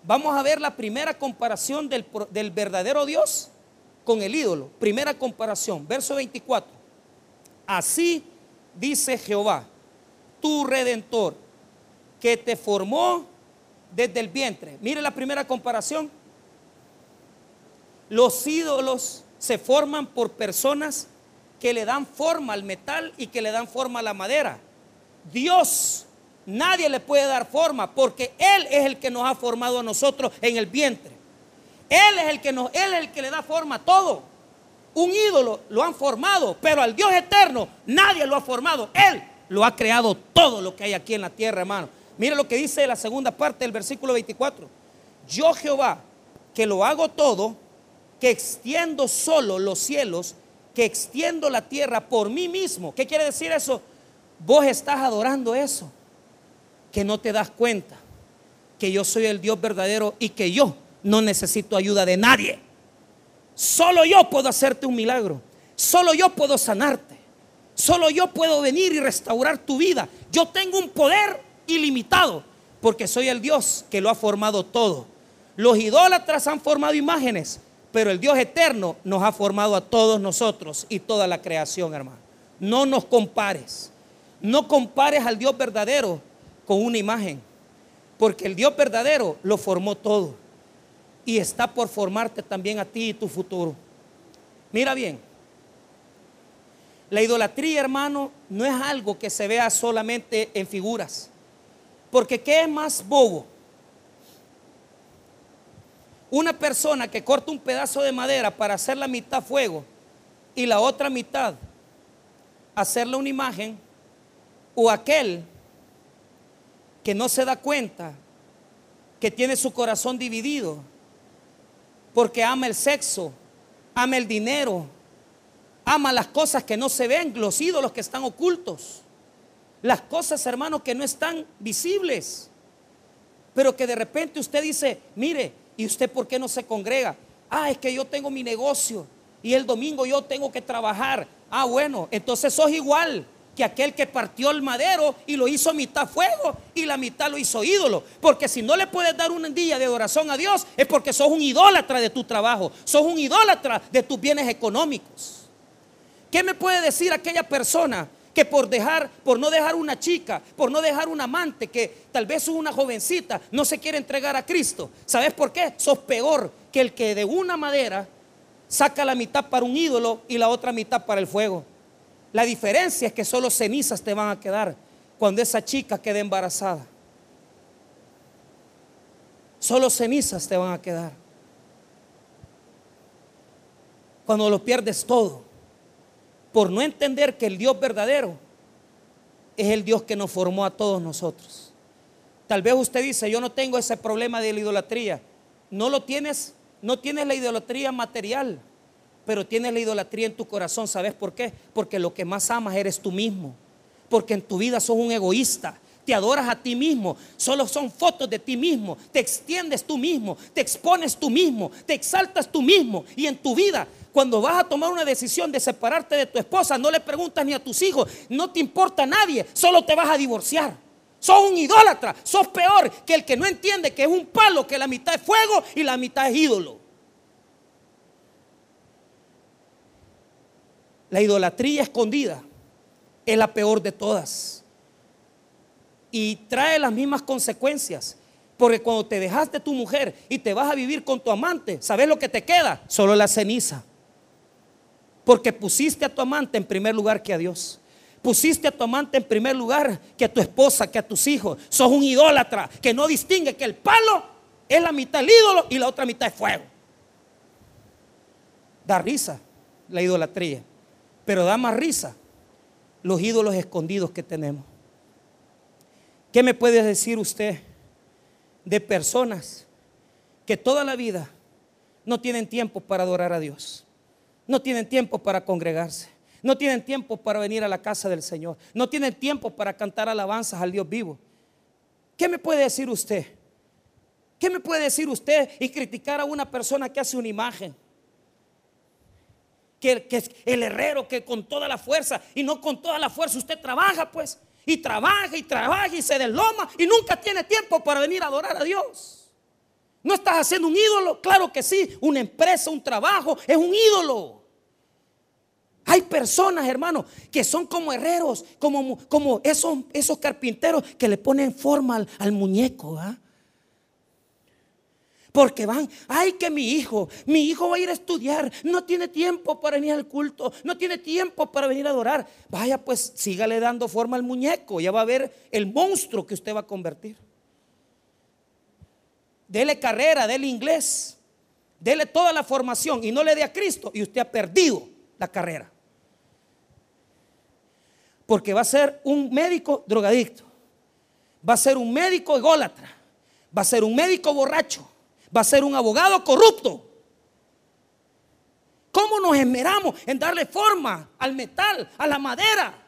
Vamos a ver la primera comparación del, verdadero Dios con el ídolo. Primera comparación, verso 24. Así dice Jehová, tu redentor, que te formó desde el vientre. Mire la primera comparación. Los ídolos se forman por personas que le dan forma al metal y que le dan forma a la madera. Dios, nadie le puede dar forma porque Él es el que nos ha formado a nosotros en el vientre. Él es el que nos, Él es el que le da forma a todo. Un ídolo lo han formado, pero al Dios eterno nadie lo ha formado. Él lo ha creado todo lo que hay aquí en la tierra, hermano. Mire lo que dice la segunda parte del versículo 24. Yo Jehová, que lo hago todo, que extiendo solo los cielos que extiendo la tierra por mí mismo. ¿Qué quiere decir eso? Vos estás adorando eso, que no te das cuenta que yo soy el Dios verdadero y que yo no necesito ayuda de nadie. Solo yo puedo hacerte un milagro. Solo yo puedo sanarte. Solo yo puedo venir y restaurar tu vida. Yo tengo un poder ilimitado porque soy el Dios que lo ha formado todo. Los idólatras han formado imágenes, pero el Dios eterno nos ha formado a todos nosotros y toda la creación, hermano. No nos compares. No compares al Dios verdadero con una imagen. Porque el Dios verdadero lo formó todo. Y está por formarte también a ti y tu futuro. Mira bien. La idolatría, hermano, no es algo que se vea solamente en figuras. Porque ¿qué es más bobo? Una persona que corta un pedazo de madera para hacer la mitad fuego y la otra mitad hacerle una imagen, o aquel que no se da cuenta que tiene su corazón dividido porque ama el sexo, ama el dinero, ama las cosas que no se ven, los ídolos que están ocultos. las cosas, hermano, que no están visibles. Pero que de repente usted dice, mire, ¿y usted por qué no se congrega? Ah, es que yo tengo mi negocio y el domingo yo tengo que trabajar. Ah, bueno, entonces sos igual que aquel que partió el madero y lo hizo mitad fuego y la mitad lo hizo ídolo. Porque si no le puedes dar un día de adoración a Dios, es porque sos un idólatra de tu trabajo, sos un idólatra de tus bienes económicos. ¿Qué me puede decir aquella persona que por dejar, por no dejar una chica, por no dejar un amante, que tal vez una jovencita, no se quiere entregar a Cristo? ¿Sabes por qué? Sos peor que el que de una madera saca la mitad para un ídolo y la otra mitad para el fuego. La diferencia es que solo cenizas te van a quedar cuando esa chica quede embarazada. Solo cenizas te van a quedar. Cuando lo pierdes todo, por no entender que el Dios verdadero es el Dios que nos formó a todos nosotros. Tal vez usted dice, yo no tengo ese problema de la idolatría. No lo tienes no tienes la idolatría material, pero tienes la idolatría en tu corazón. ¿Sabes por qué? Porque lo que más amas eres tú mismo. Porque en tu vida sos un egoísta. Te adoras a ti mismo. Solo son fotos de ti mismo. Te extiendes tú mismo. Te expones tú mismo. Te exaltas tú mismo. Y en tu vida cuando vas a tomar una decisión de separarte de tu esposa, no le preguntas ni a tus hijos, no te importa a nadie, solo te vas a divorciar. Sos un idólatra, sos peor que el que no entiende que es un palo, que la mitad es fuego y la mitad es ídolo. La idolatría escondida es la peor de todas. Y trae las mismas consecuencias. Porque cuando te dejas de tu mujer y te vas a vivir con tu amante, ¿sabes lo que te queda? Solo la ceniza. Porque pusiste a tu amante en primer lugar que a Dios. Pusiste a tu amante en primer lugar que a tu esposa, que a tus hijos. Sos un idólatra que no distingue que el palo es la mitad el ídolo y la otra mitad es fuego. Da risa la idolatría, pero da más risa los ídolos escondidos que tenemos. ¿Qué me puede decir usted de personas que toda la vida no tienen tiempo para adorar a Dios? No tienen tiempo para congregarse no tienen tiempo para venir a la casa del Señor. No tienen tiempo para cantar alabanzas al Dios vivo. ¿Qué me puede decir usted? ¿Qué me puede decir usted y criticar a una persona que hace una imagen? Que, es el herrero que con toda la fuerza y no con toda la fuerza usted trabaja pues y trabaja y trabaja y se desloma y nunca tiene tiempo para venir a adorar a Dios. ¿No estás haciendo un ídolo? Claro que sí, una empresa, un trabajo es un ídolo. Hay personas, hermano, que son como herreros, como, como esos, esos carpinteros que le ponen forma al, muñeco. ¿ah? Porque van, ay que mi hijo, mi hijo va a ir a estudiar, no tiene tiempo para venir al culto, no tiene tiempo para venir a adorar. Vaya pues, sígale dando forma al muñeco, ya va a ver el monstruo que usted va a convertir. Dele carrera, dele inglés, dele toda la formación y no le dé a Cristo y usted ha perdido la carrera. Porque va a ser un médico drogadicto, va a ser un médico ególatra, va a ser un médico borracho, va a ser un abogado corrupto. ¿Cómo nos esmeramos en darle forma al metal, a la madera?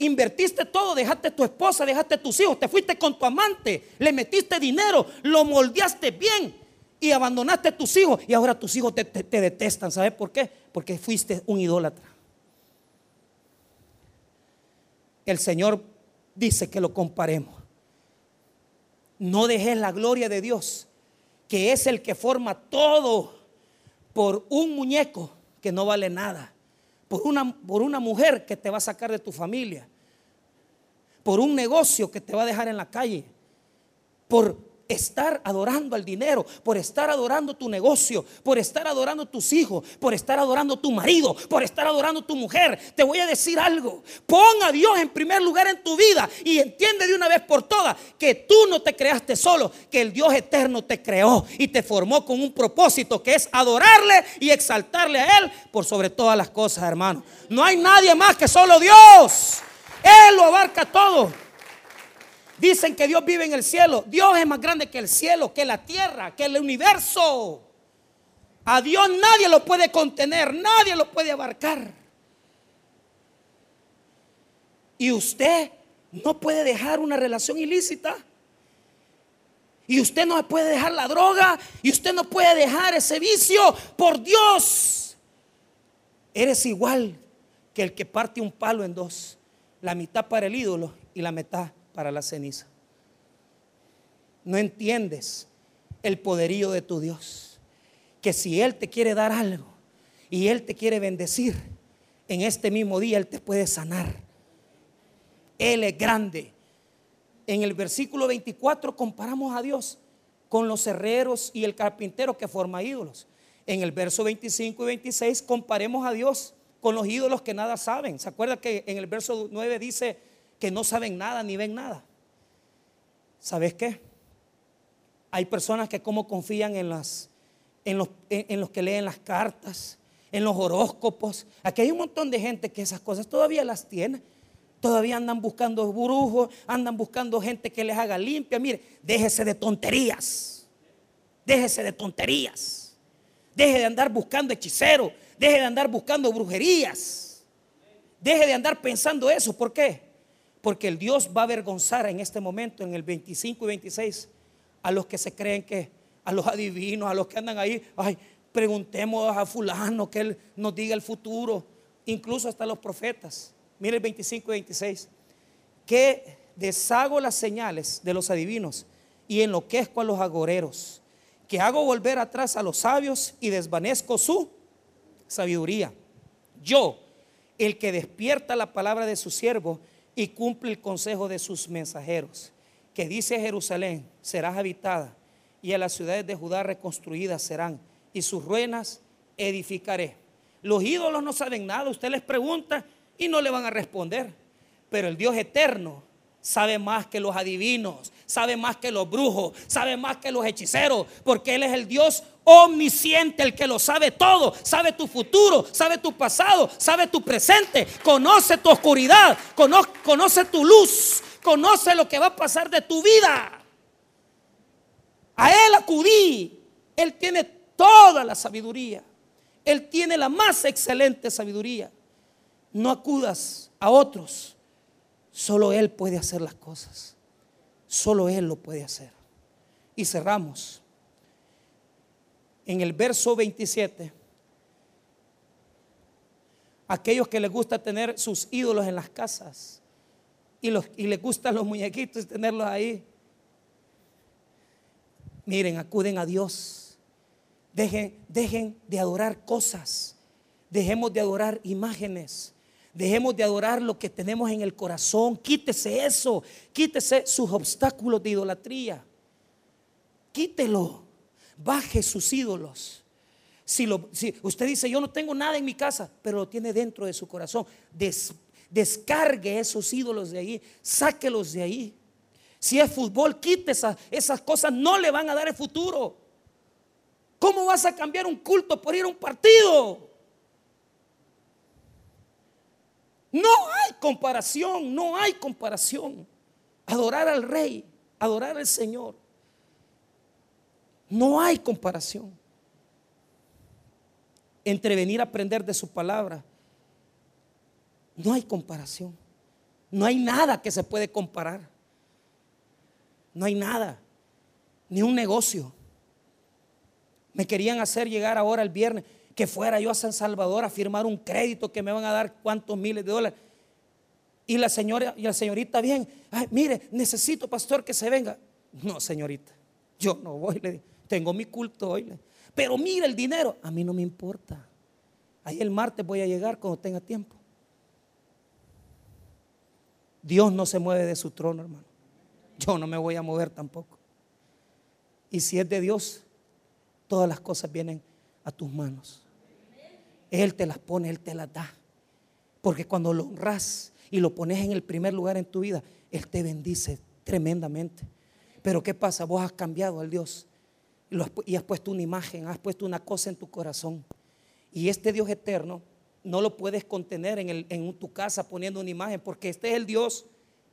invertiste todo, dejaste tu esposa, dejaste tus hijos, te fuiste con tu amante, le metiste dinero, lo moldeaste bien y abandonaste a tus hijos y ahora tus hijos te, te detestan. ¿Sabes por qué? Porque fuiste un idólatra. el Señor dice que lo comparemos. No dejes la gloria de Dios, que es el que forma todo por un muñeco que no vale nada, por una, por una mujer que te va a sacar de tu familia, por un negocio que te va a dejar en la calle, por estar adorando al dinero, por estar adorando tu negocio, por estar adorando tus hijos, por estar adorando tu marido, por estar adorando tu mujer. Te voy a decir algo. Pon a Dios en primer lugar en tu vida y entiende de una vez por todas que tú no te creaste solo, que el Dios eterno te creó y te formó con un propósito que es adorarle y exaltarle a Él por sobre todas las cosas, hermano. No hay nadie más que solo Dios. Él lo abarca todo. Dicen que Dios vive en el cielo. Dios es más grande que el cielo, que la tierra, que el universo. A Dios nadie lo puede contener, nadie lo puede abarcar. Y usted no puede dejar una relación ilícita. Y usted no puede dejar la droga. Y usted no puede dejar ese vicio. Por Dios. Eres igual que el que parte un palo en dos. La mitad para el ídolo y la mitad para la ceniza. No entiendes el poderío de tu Dios. Que si Él te quiere dar algo y Él te quiere bendecir, en este mismo día Él te puede sanar. Él es grande. En el versículo 24 comparamos a Dios con los herreros y el carpintero que forma ídolos. En el verso 25 y 26 comparemos a Dios con los ídolos que nada saben. ¿Se acuerda que en el verso 9 dice que no saben nada ni ven nada? ¿Sabes qué? Hay personas que como confían en, las, en, los, en los que leen las cartas, en los horóscopos. Aquí hay un montón de gente que esas cosas todavía las tiene. Todavía andan buscando brujos, andan buscando gente que les haga limpia. Mire, déjese de tonterías. Déjese de tonterías. Deje de andar buscando hechiceros. Deje de andar buscando brujerías. Deje de andar pensando eso. ¿Por qué? Porque el Dios va a avergonzar en este momento, en el 25 y 26, a los que se creen que, a los adivinos, a los que andan ahí. Ay, preguntemos a fulano que él nos diga el futuro. Incluso hasta los profetas. Mire el 25 y 26. Que deshago las señales de los adivinos y enloquezco a los agoreros. Que hago volver atrás a los sabios y desvanezco su sabiduría. Yo, el que despierta la palabra de su siervo y cumple el consejo de sus mensajeros. Que dice Jerusalén, serás habitada y a las ciudades de Judá reconstruidas serán y sus ruinas edificaré. Los ídolos no saben nada, usted les pregunta y no le van a responder. Pero el Dios eterno sabe más que los adivinos, sabe más que los brujos, sabe más que los hechiceros, porque Él es el Dios omnisciente, el que lo sabe todo, sabe tu futuro, sabe tu pasado, sabe tu presente, conoce tu oscuridad, conoce, tu luz, conoce lo que va a pasar de tu vida. A Él acudí, Él tiene toda la sabiduría, Él tiene la más excelente sabiduría no acudas a otros. Solo Él puede hacer las cosas. Solo Él lo puede hacer. Y cerramos. En el verso 27, aquellos que les gusta tener sus ídolos en las casas y, los, les gustan los muñequitos y tenerlos ahí, miren, acuden a Dios. Dejen, dejen de adorar cosas. Dejemos de adorar imágenes. Dejemos de adorar lo que tenemos en el corazón. Quítese eso. Quítese sus obstáculos de idolatría. Quítelo. Baje sus ídolos. Si, lo, si usted dice, yo no tengo nada en mi casa, pero lo tiene dentro de su corazón, descargue esos ídolos de ahí, sáquelos de ahí. Si es fútbol, quite esas, esas cosas, no le van a dar el futuro. ¿Cómo vas a cambiar un culto por ir a un partido? No hay comparación, no hay comparación. Adorar al rey, adorar al Señor. No hay comparación. Entre venir a aprender de su palabra, no hay comparación. No hay nada que se puede comparar. No hay nada. Ni un negocio. Me querían hacer llegar ahora el viernes que fuera yo a San Salvador a firmar un crédito que me van a dar cuántos miles de dólares. Y la señora y la señorita bien, mire, necesito pastor que se venga. No, señorita, yo no voy, le tengo mi culto hoy. Pero mire el dinero, a mí no me importa. Ahí el martes voy a llegar cuando tenga tiempo. Dios no se mueve de su trono, hermano. Yo no me voy a mover tampoco. Y si es de Dios, todas las cosas vienen a tus manos. Él te las pone, Él te las da. Porque cuando lo honras y lo pones en el primer lugar en tu vida, Él te bendice tremendamente. Pero ¿qué pasa? Vos has cambiado al Dios y has puesto una imagen, has puesto una cosa en tu corazón. Y este Dios eterno no lo puedes contener en, tu casa poniendo una imagen, porque este es el Dios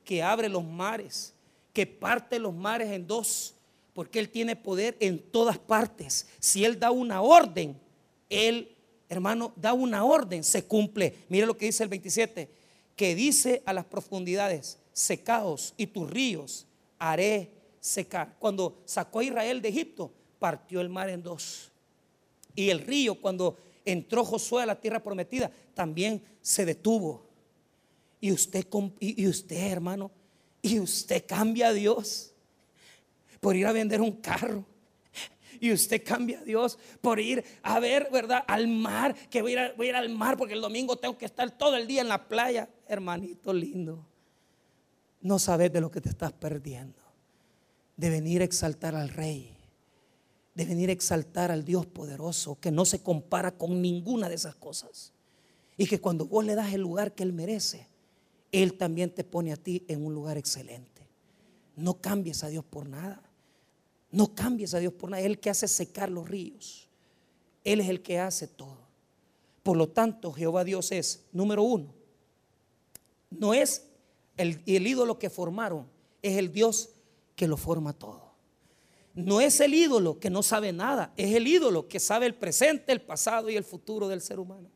que abre los mares, que parte los mares en dos, porque Él tiene poder en todas partes. Si Él da una orden, Él hermano, da una orden, se cumple. Mire lo que dice el 27, que dice a las profundidades, secaos y tus ríos haré secar. Cuando sacó a Israel de Egipto, partió el mar en dos. Y el río, cuando entró Josué a la tierra prometida, también se detuvo. Y usted, y usted, hermano, y usted cambia a Dios por ir a vender un carro. Y usted cambia a Dios por ir a ver, ¿verdad? Al mar, que voy a, ir al mar porque el domingo tengo que estar todo el día en la playa. Hermanito lindo, no sabes de lo que te estás perdiendo. De venir a exaltar al rey. De venir a exaltar al Dios poderoso que no se compara con ninguna de esas cosas. Y que cuando vos le das el lugar que Él merece, Él también te pone a ti en un lugar excelente. No cambies a Dios por nada. No cambies a Dios por nada. Él es el que hace secar los ríos. Él es el que hace todo. Por lo tanto, Jehová Dios es, número uno, no es el, el ídolo que formaron, es el Dios que lo forma todo. No es el ídolo que no sabe nada, es el ídolo que sabe el presente, el pasado y el futuro del ser humano.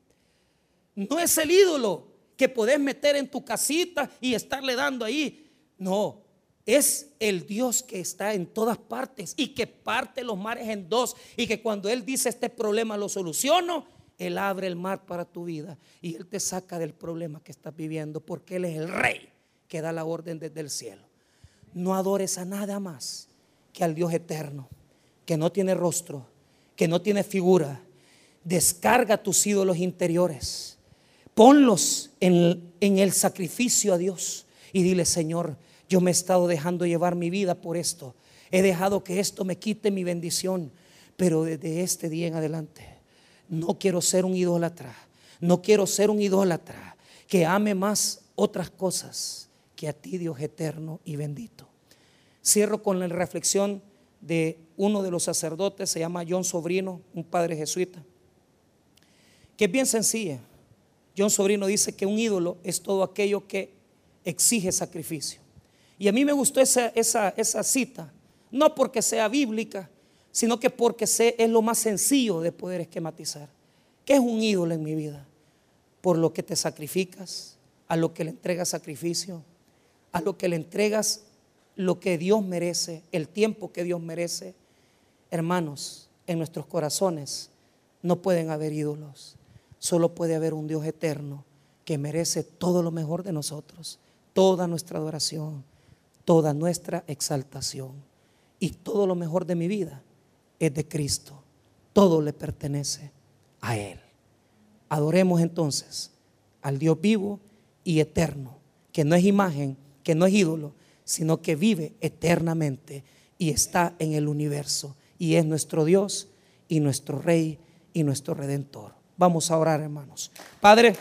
No es el ídolo que podés meter en tu casita y estarle dando ahí. No, es el Dios que está en todas partes y que parte los mares en dos y que cuando Él dice este problema lo soluciono, Él abre el mar para tu vida y Él te saca del problema que estás viviendo porque Él es el rey que da la orden desde el cielo. No adores a nada más que al Dios eterno, que no tiene rostro, que no tiene figura. Descarga tus ídolos interiores, ponlos en, en el sacrificio a Dios y dile, Señor, yo me he estado dejando llevar mi vida por esto. He dejado que esto me quite mi bendición. Pero desde este día en adelante, no quiero ser un idólatra. No quiero ser un idólatra que ame más otras cosas que a ti, Dios eterno y bendito. Cierro con la reflexión de uno de los sacerdotes, se llama John Sobrino, un padre jesuita, que es bien sencilla. John Sobrino dice que un ídolo es todo aquello que exige sacrificio. Y a mí me gustó esa, esa, cita, no porque sea bíblica, sino que porque es lo más sencillo de poder esquematizar. ¿Qué es un ídolo en mi vida? Por lo que te sacrificas, a lo que le entregas sacrificio, a lo que le entregas lo que Dios merece, el tiempo que Dios merece. Hermanos, en nuestros corazones no pueden haber ídolos, solo puede haber un Dios eterno que merece todo lo mejor de nosotros, toda nuestra adoración toda nuestra exaltación y todo lo mejor de mi vida es de Cristo. Todo le pertenece a Él. Adoremos entonces al Dios vivo y eterno, que no es imagen, que no es ídolo, sino que vive eternamente y está en el universo y es nuestro Dios y nuestro Rey y nuestro Redentor. Vamos a orar, hermanos. Padre.